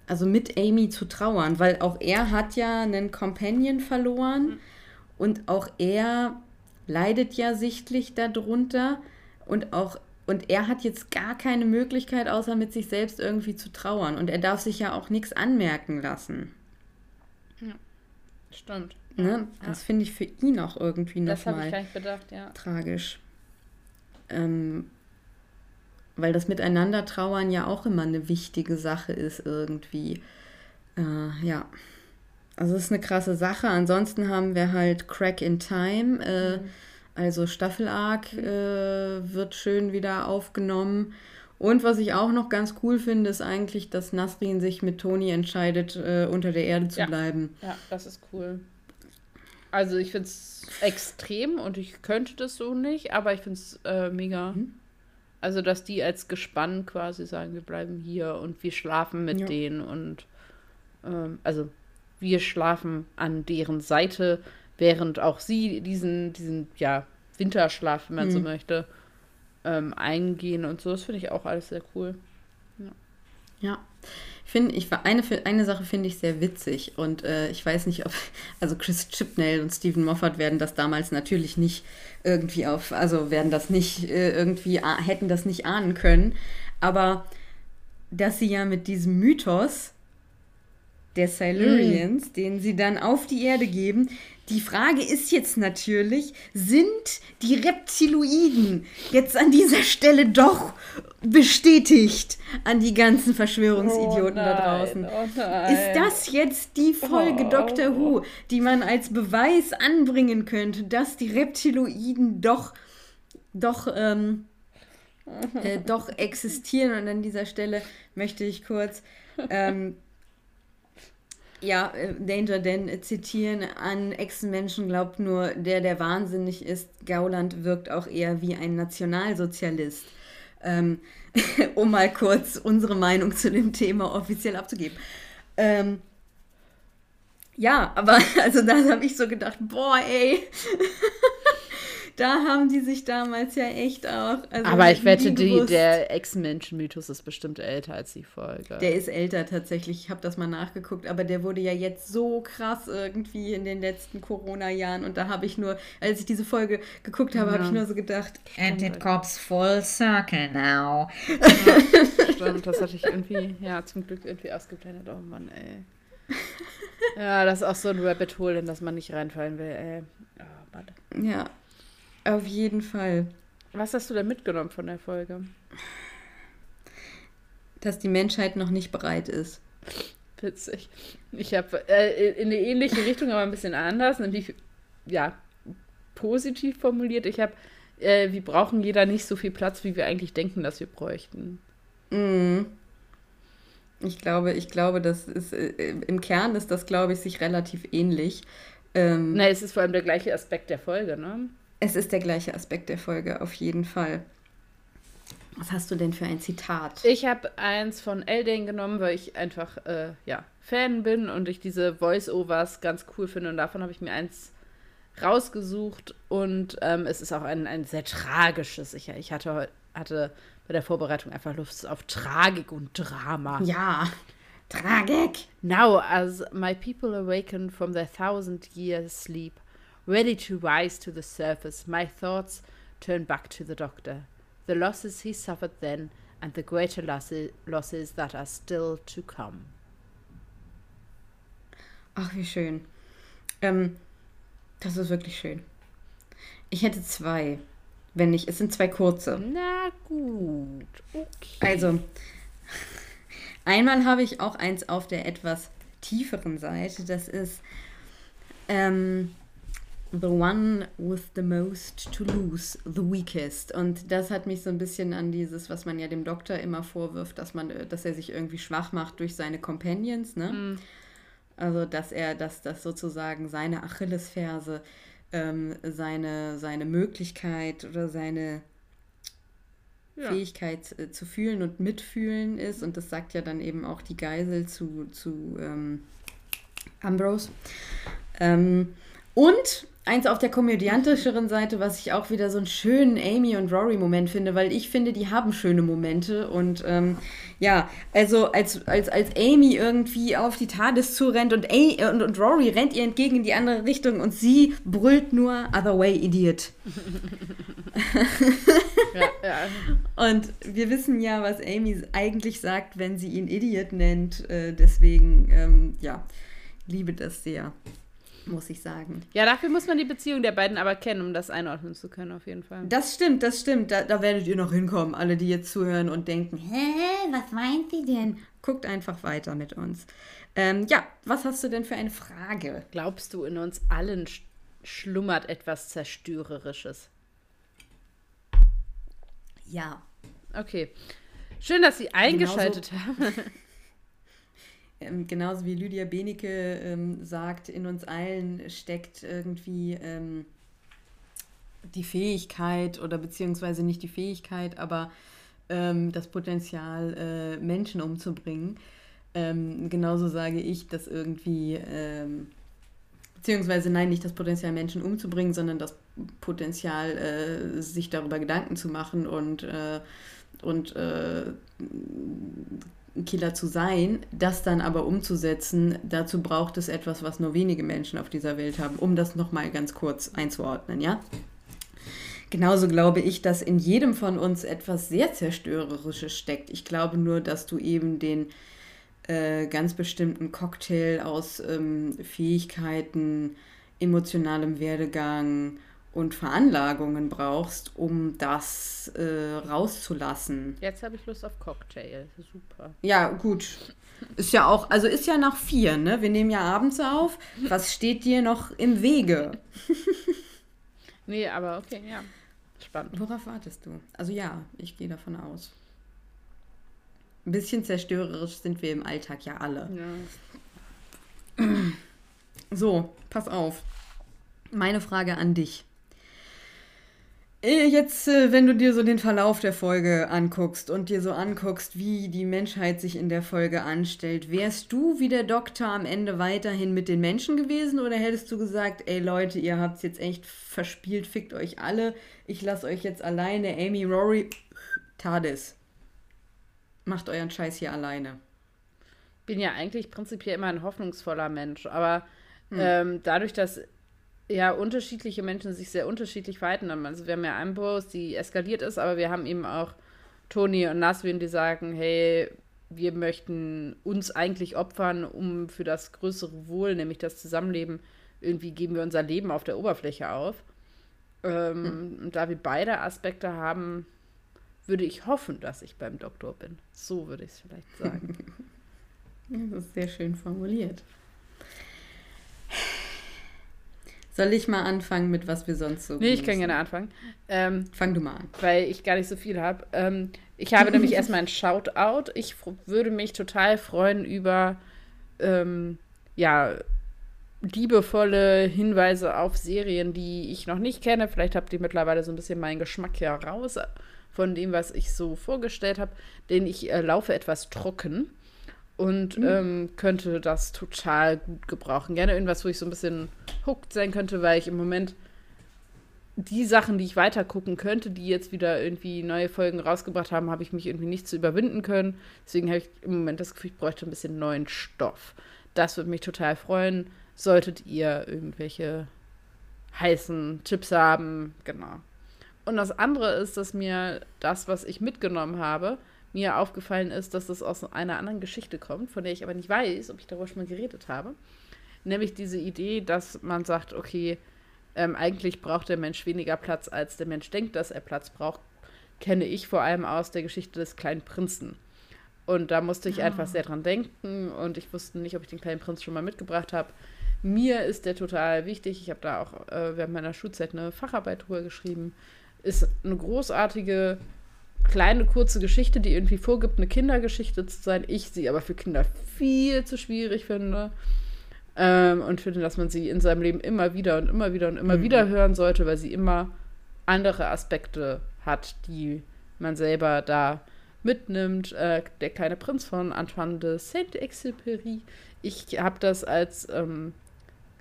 Also mit Amy zu trauern, weil auch er hat ja einen Companion verloren mhm. und auch er leidet ja sichtlich darunter und auch und er hat jetzt gar keine Möglichkeit, außer mit sich selbst irgendwie zu trauern. Und er darf sich ja auch nichts anmerken lassen. Ja, stimmt. Ne? Das finde ich für ihn auch irgendwie nochmal ja. tragisch. Ähm, weil das Miteinander trauern ja auch immer eine wichtige Sache ist irgendwie. Äh, ja. Also es ist eine krasse Sache. Ansonsten haben wir halt Crack in Time. Äh, mhm also Staffelarg äh, wird schön wieder aufgenommen. Und was ich auch noch ganz cool finde, ist eigentlich, dass Nasrin sich mit Toni entscheidet, äh, unter der Erde zu ja. bleiben. Ja, das ist cool. Also ich finde es extrem und ich könnte das so nicht, aber ich finde es äh, mega. Mhm. Also, dass die als Gespann quasi sagen, wir bleiben hier und wir schlafen mit ja. denen und ähm, also wir schlafen an deren Seite während auch sie diesen, diesen ja, Winterschlaf, wenn man mhm. so möchte, ähm, eingehen und so. Das finde ich auch alles sehr cool. Ja. ja. Finde, ich eine, eine Sache finde ich sehr witzig und äh, ich weiß nicht, ob, [laughs] also Chris Chipnell und Stephen Moffat werden das damals natürlich nicht irgendwie auf, also werden das nicht äh, irgendwie, hätten das nicht ahnen können, aber dass sie ja mit diesem Mythos der Silurians, mm. den sie dann auf die Erde geben, die Frage ist jetzt natürlich, sind die Reptiloiden jetzt an dieser Stelle doch bestätigt an die ganzen Verschwörungsidioten oh nein, da draußen? Oh ist das jetzt die Folge oh, Doctor Who, die man als Beweis anbringen könnte, dass die Reptiloiden doch, doch, ähm, äh, doch existieren? Und an dieser Stelle möchte ich kurz ähm, ja, äh, Danger Dan zitieren, an Ex-Menschen glaubt nur der, der wahnsinnig ist. Gauland wirkt auch eher wie ein Nationalsozialist. Ähm, [laughs] um mal kurz unsere Meinung zu dem Thema offiziell abzugeben. Ähm, ja, aber [laughs] also da habe ich so gedacht, boah, ey. [laughs] da haben die sich damals ja echt auch. Also Aber ich wette, die, der Ex-Menschen-Mythos ist bestimmt älter als die Folge. Der ist älter tatsächlich. Ich habe das mal nachgeguckt, aber der wurde ja jetzt so krass irgendwie in den letzten Corona-Jahren. Und da habe ich nur, als ich diese Folge geguckt habe, ja. habe ich nur so gedacht. And it comes full circle now. Ja, [laughs] stimmt, das hatte ich irgendwie, ja, zum Glück irgendwie ausgeblendet. Oh Mann, ey. [laughs] Ja, das ist auch so ein Rabbit Hole, in das man nicht reinfallen will, ey. Oh, Mann. Ja, auf jeden Fall. Was hast du da mitgenommen von der Folge? Dass die Menschheit noch nicht bereit ist. Witzig. Ich habe äh, in eine ähnliche Richtung, aber ein bisschen anders, nämlich, ja, positiv formuliert. Ich habe, äh, wir brauchen jeder nicht so viel Platz, wie wir eigentlich denken, dass wir bräuchten. Mm. Ich glaube, ich glaube, das ist, äh, im Kern ist das, glaube ich, sich relativ ähnlich. Ähm, Na, es ist vor allem der gleiche Aspekt der Folge, ne? Es ist der gleiche Aspekt der Folge, auf jeden Fall. Was hast du denn für ein Zitat? Ich habe eins von Eldane genommen, weil ich einfach äh, ja, Fan bin und ich diese Voice-Overs ganz cool finde. Und davon habe ich mir eins rausgesucht. Und ähm, es ist auch ein, ein sehr tragisches. Ich, ich hatte, hatte bei der Vorbereitung einfach Lust auf Tragik und Drama. Ja, Tragik. Now, as my people awaken from their thousand years sleep, Ready to rise to the surface, my thoughts turn back to the doctor. The losses he suffered then and the greater losses that are still to come. Ach, wie schön. Ähm, das ist wirklich schön. Ich hätte zwei. Wenn nicht, es sind zwei kurze. Na gut, okay. Also, einmal habe ich auch eins auf der etwas tieferen Seite. Das ist ähm, The One with the Most to Lose, The Weakest. Und das hat mich so ein bisschen an dieses, was man ja dem Doktor immer vorwirft, dass man, dass er sich irgendwie schwach macht durch seine Companions, ne? Mhm. Also, dass er, dass das sozusagen seine Achillesferse, ähm, seine, seine Möglichkeit oder seine Ja. Fähigkeit äh, zu fühlen und mitfühlen ist. Und das sagt ja dann eben auch die Geisel zu, zu ähm, Ambrose. Ähm, und eins auf der komödiantischeren Seite, was ich auch wieder so einen schönen Amy und Rory-Moment finde, weil ich finde, die haben schöne Momente. Und ähm, ja, also als, als, als Amy irgendwie auf die TARDIS zurennt und, A und, und Rory rennt ihr entgegen in die andere Richtung und sie brüllt nur Other Way, Idiot. [laughs] Ja, ja. Und wir wissen ja, was Amy eigentlich sagt, wenn sie ihn Idiot nennt. Äh, deswegen, ähm, ja, liebe das sehr, muss ich sagen. ja, dafür muss man die Beziehung der beiden aber kennen, um das einordnen zu können, auf jeden Fall. Das stimmt, das stimmt. Da, da werdet ihr noch hinkommen, alle, die jetzt zuhören und denken, hä, was meint sie denn? Guckt einfach weiter mit uns. Ähm, ja, was hast du denn für eine Frage? Glaubst du, in uns allen sch schlummert etwas Zerstörerisches? Ja. Okay. Schön, dass Sie eingeschaltet haben. [laughs] Ähm, genauso wie Lydia Benecke ähm, sagt, in uns allen steckt irgendwie ähm, die Fähigkeit oder beziehungsweise nicht die Fähigkeit, aber ähm, das Potenzial, äh, Menschen umzubringen. Ähm, genauso sage ich, dass irgendwie, beziehungsweise nein, nicht das Potenzial, Menschen umzubringen, sondern das Potenzial, äh, sich darüber Gedanken zu machen und, äh, und äh, Killer zu sein, das dann aber umzusetzen, dazu braucht es etwas, was nur wenige Menschen auf dieser Welt haben, um das nochmal ganz kurz einzuordnen, ja? Genauso glaube ich, dass in jedem von uns etwas sehr Zerstörerisches steckt. Ich glaube nur, dass du eben den äh, ganz bestimmten Cocktail aus ähm, Fähigkeiten, emotionalem Werdegang und Veranlagungen brauchst, um das äh, rauszulassen. Jetzt habe ich Lust auf Cocktail. Super. Ja, gut. Ist ja auch, also ist ja nach vier, ne? Wir nehmen ja abends auf. Was steht dir noch im Wege? [laughs] Nee, aber okay, ja. Spannend. Worauf wartest du? Also ja, ich gehe davon aus. Ein bisschen zerstörerisch sind wir im Alltag ja alle. Ja. So, pass auf. Meine Frage an dich. Äh, Jetzt, äh, wenn du dir so den Verlauf der Folge anguckst und dir so anguckst, wie die Menschheit sich in der Folge anstellt, wärst du wie der Doktor am Ende weiterhin mit den Menschen gewesen oder hättest du gesagt, ey Leute, ihr habt's jetzt echt verspielt, fickt euch alle, ich lasse euch jetzt alleine, Amy, Rory, TARDIS. Macht euren Scheiß hier alleine. bin ja eigentlich prinzipiell immer ein hoffnungsvoller Mensch, aber Hm. ähm, dadurch, dass ja unterschiedliche Menschen sich sehr unterschiedlich verhalten haben. Also wir haben ja Ambrose, die eskaliert ist, aber wir haben eben auch Toni und Naswin, die sagen, hey, wir möchten uns eigentlich opfern, um für das größere Wohl, nämlich das Zusammenleben, irgendwie geben wir unser Leben auf der Oberfläche auf. Ähm, Und da wir beide Aspekte haben, würde ich hoffen, dass ich beim Doktor bin. So würde ich es vielleicht sagen. [laughs] Das ist sehr schön formuliert. Soll ich mal anfangen mit was wir sonst so nee, ich kann gerne anfangen. Ähm, Fang du mal an. weil ich gar nicht so viel habe. Ähm, ich habe nämlich erstmal ein Shoutout. Ich würde mich total freuen über ähm, ja, liebevolle Hinweise auf Serien, die ich noch nicht kenne. Vielleicht habt ihr mittlerweile so ein bisschen meinen Geschmack ja raus von dem, was ich so vorgestellt habe. Denn ich äh, laufe etwas trocken und ähm, könnte das total gut gebrauchen. Gerne irgendwas, wo ich so ein bisschen hooked sein könnte, weil ich im Moment die Sachen, die ich weiter gucken könnte, die jetzt wieder irgendwie neue Folgen rausgebracht haben, habe ich mich irgendwie nicht zu überwinden können. Deswegen habe ich im Moment das Gefühl, ich bräuchte ein bisschen neuen Stoff. Das würde mich total freuen. Solltet ihr irgendwelche heißen Tipps haben, genau. Und das andere ist, dass mir das, was ich mitgenommen habe, mir aufgefallen ist, dass es aus einer anderen Geschichte kommt, von der ich aber nicht weiß, ob ich darüber schon mal geredet habe. Nämlich diese Idee, dass man sagt, okay, ähm, eigentlich braucht der Mensch weniger Platz, als der Mensch denkt, dass er Platz braucht, kenne ich vor allem aus der Geschichte des kleinen Prinzen. Und da musste ich oh. einfach sehr dran denken und ich wusste nicht, ob ich den kleinen Prinz schon mal mitgebracht habe. Mir ist der total wichtig. Ich habe da auch äh, während meiner Schulzeit eine Facharbeit drüber geschrieben. Ist eine großartige, kleine, kurze Geschichte, die irgendwie vorgibt, eine Kindergeschichte zu sein. Ich sie aber für Kinder viel zu schwierig finde. Ähm, und finde, dass man sie in seinem Leben immer wieder und immer wieder und immer mhm. wieder hören sollte, weil sie immer andere Aspekte hat, die man selber da mitnimmt. Äh, der kleine Prinz von Antoine de Saint-Exupéry. Ich habe das als ähm,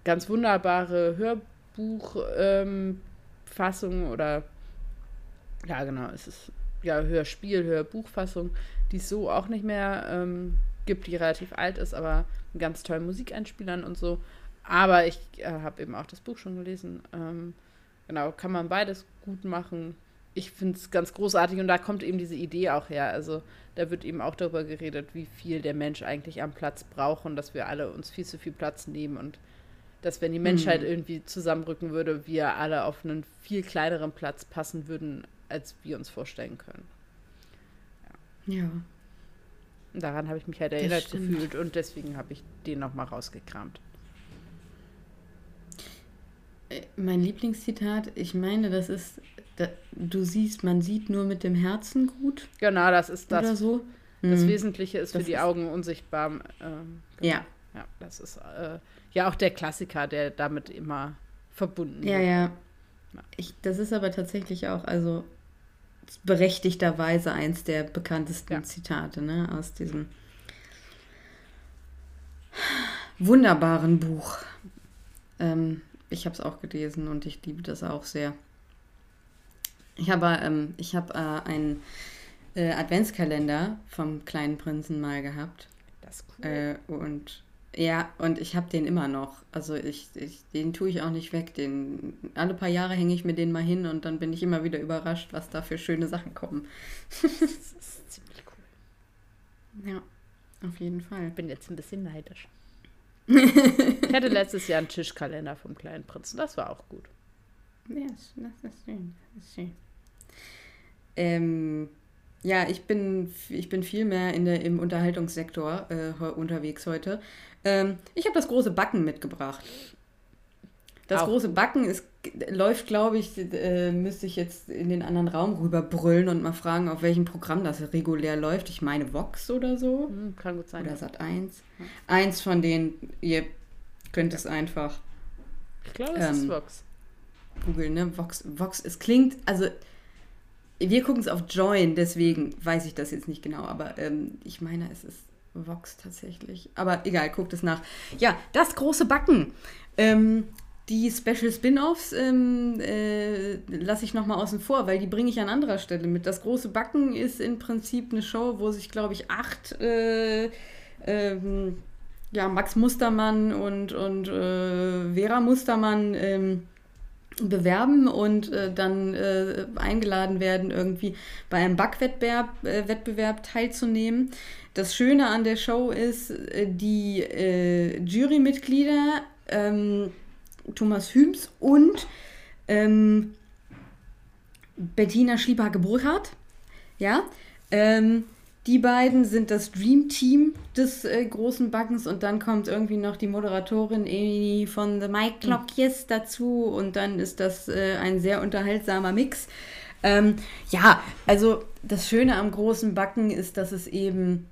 ganz wunderbare Hörbuchfassung ähm, oder ja genau, es ist ja Hörspiel, Hörbuchfassung, die es so auch nicht mehr ähm, gibt, die relativ alt ist, aber mit ganz tollen Musikeinspielern und so. Aber ich äh, habe eben auch das Buch schon gelesen. Ähm, genau, kann man beides gut machen. Ich finde es ganz großartig und da kommt eben diese Idee auch her. Also da wird eben auch darüber geredet, wie viel der Mensch eigentlich am Platz braucht und dass wir alle uns viel zu viel Platz nehmen und dass wenn die Menschheit mhm. irgendwie zusammenrücken würde, wir alle auf einen viel kleineren Platz passen würden, als wir uns vorstellen können. Ja. ja. Daran habe ich mich halt erinnert gefühlt und deswegen habe ich den nochmal rausgekramt. Äh, mein Lieblingszitat, ich meine, das ist, da, du siehst, man sieht nur mit dem Herzen gut. Genau, das ist das. Oder so. Das mhm. Wesentliche ist das für die ist Augen unsichtbar. Ähm, genau. Ja. Ja, das ist äh, ja auch der Klassiker, der damit immer verbunden ja, wird. Ja, ja. Ich, das ist aber tatsächlich auch, also berechtigterweise eins der bekanntesten ja. Zitate ne, aus diesem wunderbaren Buch. Ähm, ich habe es auch gelesen und ich liebe das auch sehr. Ich habe ähm, ich hab, äh, einen äh, Adventskalender vom kleinen Prinzen mal gehabt. Das ist cool. Äh, und ja, und ich habe den immer noch. Also ich, ich, den tue ich auch nicht weg. Den, alle paar Jahre hänge ich mir den mal hin und dann bin ich immer wieder überrascht, was da für schöne Sachen kommen. das ist ziemlich cool. Ja, auf jeden Fall. Ich bin jetzt ein bisschen neidisch. [laughs] ich hatte letztes Jahr einen Tischkalender vom kleinen Prinzen. Das war auch gut. Ja, das ist schön. Das ist schön. Ähm, ja, ich bin, ich bin viel mehr in der, im Unterhaltungssektor äh, unterwegs heute. Ähm, ich habe das große Backen mitgebracht. Das Auch. große Backen ist, läuft, glaube ich, äh, müsste ich jetzt in den anderen Raum rüberbrüllen und mal fragen, auf welchem Programm das regulär läuft. Ich meine Vox oder so. Hm, kann gut sein. Oder Sat 1. Ja. Eins von denen, ihr könnt es einfach. Ich glaube, es ähm, ist Vox. Google, ne? Vox, Vox, es klingt, also wir gucken es auf Join, deswegen weiß ich das jetzt nicht genau, aber ähm, ich meine, es ist Vox tatsächlich. Aber egal, guckt es nach. Ja, das große Backen. Ähm, die Special Spin-offs ähm, äh, lasse ich nochmal außen vor, weil die bringe ich an anderer Stelle mit. Das große Backen ist im Prinzip eine Show, wo sich, glaube ich, acht äh, ähm, ja, Max Mustermann und, und äh, Vera Mustermann ähm, bewerben und äh, dann äh, eingeladen werden, irgendwie bei einem Backwettbewerb äh, Wettbewerb teilzunehmen. Das Schöne an der Show ist, äh, die äh, Jurymitglieder ähm, Thomas Hüms und ähm, Bettina Schliebhake-Burkhardt, ja, ähm, die beiden sind das Dream Team des äh, großen Backens und dann kommt irgendwie noch die Moderatorin Amy von The Mike Clock Yes dazu und dann ist das äh, ein sehr unterhaltsamer Mix. Ähm, ja, also das Schöne am großen Backen ist, dass es eben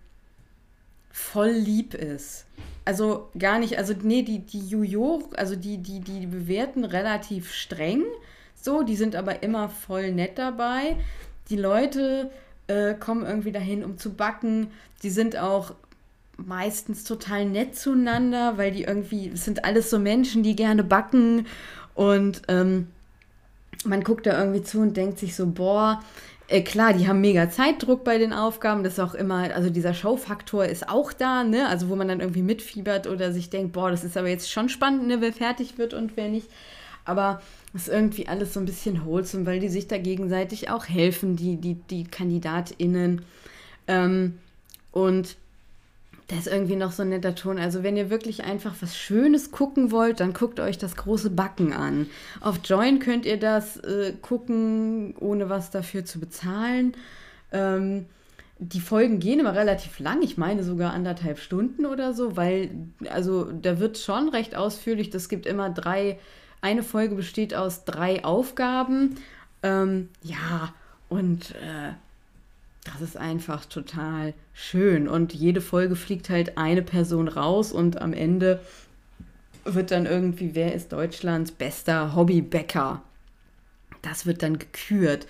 voll lieb ist. Also gar nicht, also nee, die, die Jujo, also die, die, die bewerten relativ streng, so, die sind aber immer voll nett dabei. Die Leute äh, kommen irgendwie dahin, um zu backen. Die sind auch meistens total nett zueinander, weil die irgendwie, sind alles so Menschen, die gerne backen. Und ähm, man guckt da irgendwie zu und denkt sich so, boah, äh, klar, die haben mega Zeitdruck bei den Aufgaben, das ist auch immer, also dieser Showfaktor ist auch da, ne, also wo man dann irgendwie mitfiebert oder sich denkt, boah, das ist aber jetzt schon spannend, ne, wer fertig wird und wer nicht, aber ist irgendwie alles so ein bisschen wholesome, weil die sich da gegenseitig auch helfen, die, die, die KandidatInnen. Ähm, und Da ist irgendwie noch so ein netter Ton. Also, wenn ihr wirklich einfach was Schönes gucken wollt, dann guckt euch das große Backen an. Auf Join könnt ihr das äh, gucken, ohne was dafür zu bezahlen. Ähm, die Folgen gehen immer relativ lang, ich meine sogar anderthalb Stunden oder so, weil, also da wird schon recht ausführlich, das gibt immer drei, eine Folge besteht aus drei Aufgaben. Ähm, ja, und äh, das ist einfach total schön. Und jede Folge fliegt halt eine Person raus und am Ende wird dann irgendwie, wer ist Deutschlands bester Hobbybäcker? Das wird dann gekürt.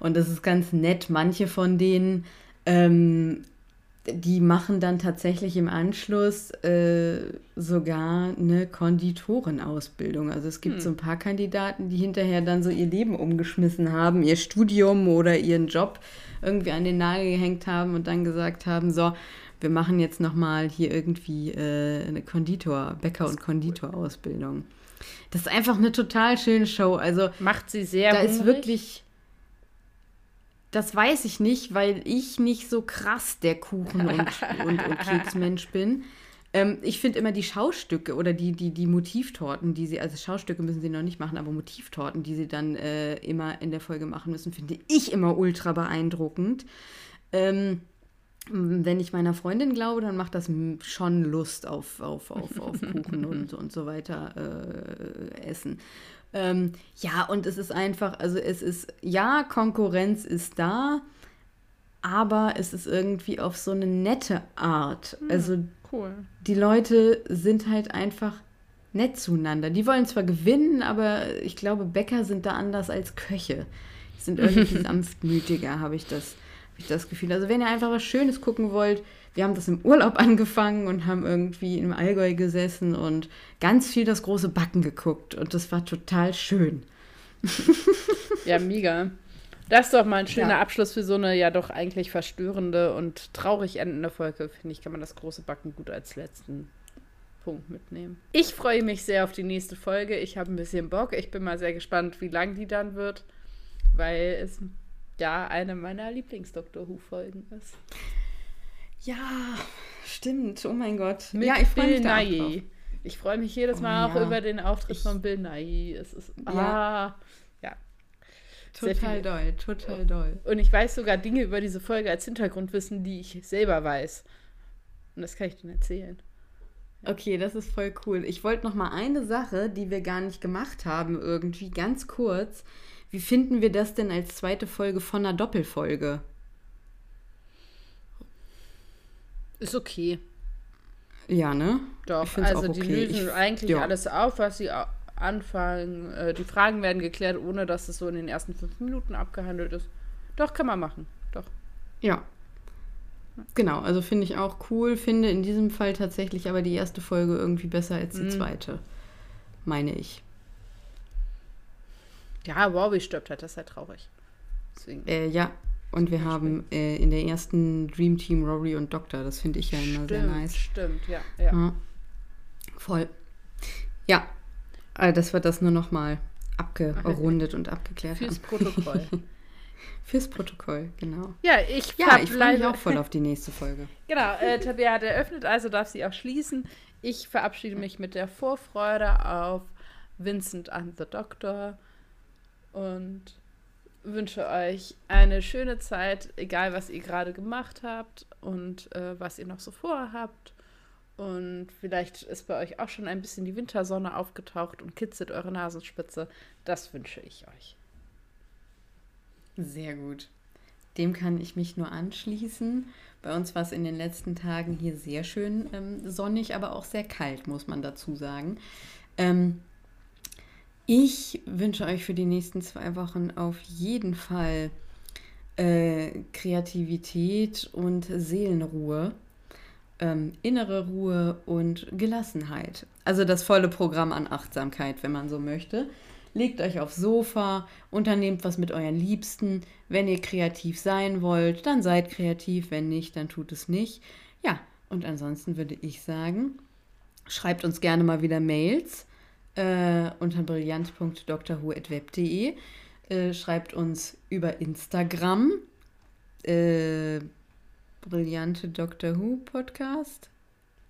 Und das ist ganz nett. Manche von denen, ähm, die machen dann tatsächlich im Anschluss äh, sogar eine Konditorenausbildung. Also es gibt hm. so ein paar Kandidaten, die hinterher dann so ihr Leben umgeschmissen haben, ihr Studium oder ihren Job irgendwie an den Nagel gehängt haben und dann gesagt haben, so, wir machen jetzt nochmal hier irgendwie äh, eine Konditor, Bäcker- und Konditorausbildung. Das ist einfach eine total schöne Show. Also macht sie sehr. Da hungrig? ist wirklich. Das weiß ich nicht, weil ich nicht so krass der Kuchen- und, und, [laughs] und Keksmensch bin. Ähm, ich finde immer die Schaustücke oder die, die, die Motivtorten, die sie, also Schaustücke müssen sie noch nicht machen, aber Motivtorten, die sie dann äh, immer in der Folge machen müssen, finde ich immer ultra beeindruckend. Ähm, wenn ich meiner Freundin glaube, dann macht das schon Lust auf, auf, auf, auf Kuchen und, und so weiter äh, essen. Ähm, ja, und es ist einfach, also es ist, ja, Konkurrenz ist da, aber es ist irgendwie auf so eine nette Art. Hm, also cool. die Leute sind halt einfach nett zueinander. Die wollen zwar gewinnen, aber ich glaube, Bäcker sind da anders als Köche. Die sind irgendwie [laughs] sanftmütiger, habe ich das habe ich das Gefühl. Also wenn ihr einfach was Schönes gucken wollt, wir haben das im Urlaub [laughs] angefangen und haben irgendwie im Allgäu gesessen und ganz viel das große Backen geguckt und das war total schön. ja, mega. Das ist doch mal ein schöner ja. Abschluss für so eine ja doch eigentlich verstörende und traurig endende Folge. Finde ich, kann man das große Backen gut als letzten Punkt mitnehmen. Ich freue mich sehr auf die nächste Folge. Ich habe ein bisschen Bock. Ich bin mal sehr gespannt, wie lang die dann wird, weil es ja eine meiner Lieblings-Doctor Who-Folgen ist. Ja, stimmt. Oh mein Gott. Mit ja, ich freue mich. Ich freue mich jedes Mal oh, auch ja. über den Auftritt ich, von Bill Nye. Es ist. Ah, ja. Total doll, total doll. Und ich weiß sogar Dinge über diese Folge als Hintergrundwissen, die ich selber weiß. Und das kann ich dir erzählen. Okay, das ist voll cool. Ich wollte noch mal eine Sache, die wir gar nicht gemacht haben, irgendwie ganz kurz. Wie finden wir das denn als zweite Folge von einer Doppelfolge? Ist okay. Ja, ne? Doch, also die okay. lösen ich, eigentlich ja. alles auf, was sie anfangen. Äh, die Fragen werden geklärt, ohne dass es so in den ersten fünf Minuten abgehandelt ist. Doch, kann man machen. Doch. Ja. Genau, also finde ich auch cool. Finde in diesem Fall tatsächlich aber die erste Folge irgendwie besser als die mhm. zweite. Meine ich. Ja, Warby stirbt halt, das ist halt traurig. Äh, ja, und wir haben äh, in der ersten Dream Team Rory und Doctor. Das finde ich ja immer stimmt, sehr nice. Stimmt, ja, ja. ja. Voll. Ja, also das wird das nur noch mal abgerundet und abgeklärt Fürs haben. Protokoll. [laughs] Fürs Protokoll, genau. Ja, ich, ja, ich freue mich auch voll [laughs] auf die nächste Folge. genau, äh, Tabea hat eröffnet, also darf sie auch schließen. Ich verabschiede mich mit der Vorfreude auf Vincent and the Doctor und wünsche euch eine schöne Zeit, egal was ihr gerade gemacht habt und äh, was ihr noch so vorhabt. Und vielleicht ist bei euch auch schon ein bisschen die Wintersonne aufgetaucht und kitzelt eure Nasenspitze. Das wünsche ich euch. Sehr gut. Dem kann ich mich nur anschließen. Bei uns war es in den letzten Tagen hier sehr schön ähm, sonnig, aber auch sehr kalt, muss man dazu sagen. Ähm, ich wünsche euch für die nächsten zwei Wochen auf jeden Fall äh, Kreativität und Seelenruhe, ähm, innere Ruhe und Gelassenheit. Also das volle Programm an Achtsamkeit, wenn man so möchte. Legt euch aufs Sofa, unternehmt was mit euren Liebsten. Wenn ihr kreativ sein wollt, dann seid kreativ. Wenn nicht, dann tut es nicht. Ja, und ansonsten würde ich sagen, schreibt uns gerne mal wieder Mails äh, unter brillant.drwho.web.de. Äh, schreibt uns über Instagram. Äh, brillante Doctor Who Podcast.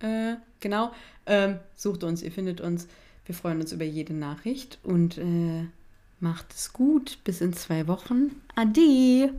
Äh, genau. Ähm, sucht uns, ihr findet uns. Wir freuen uns über jede Nachricht und äh, macht es gut. Bis in zwei Wochen. Ade.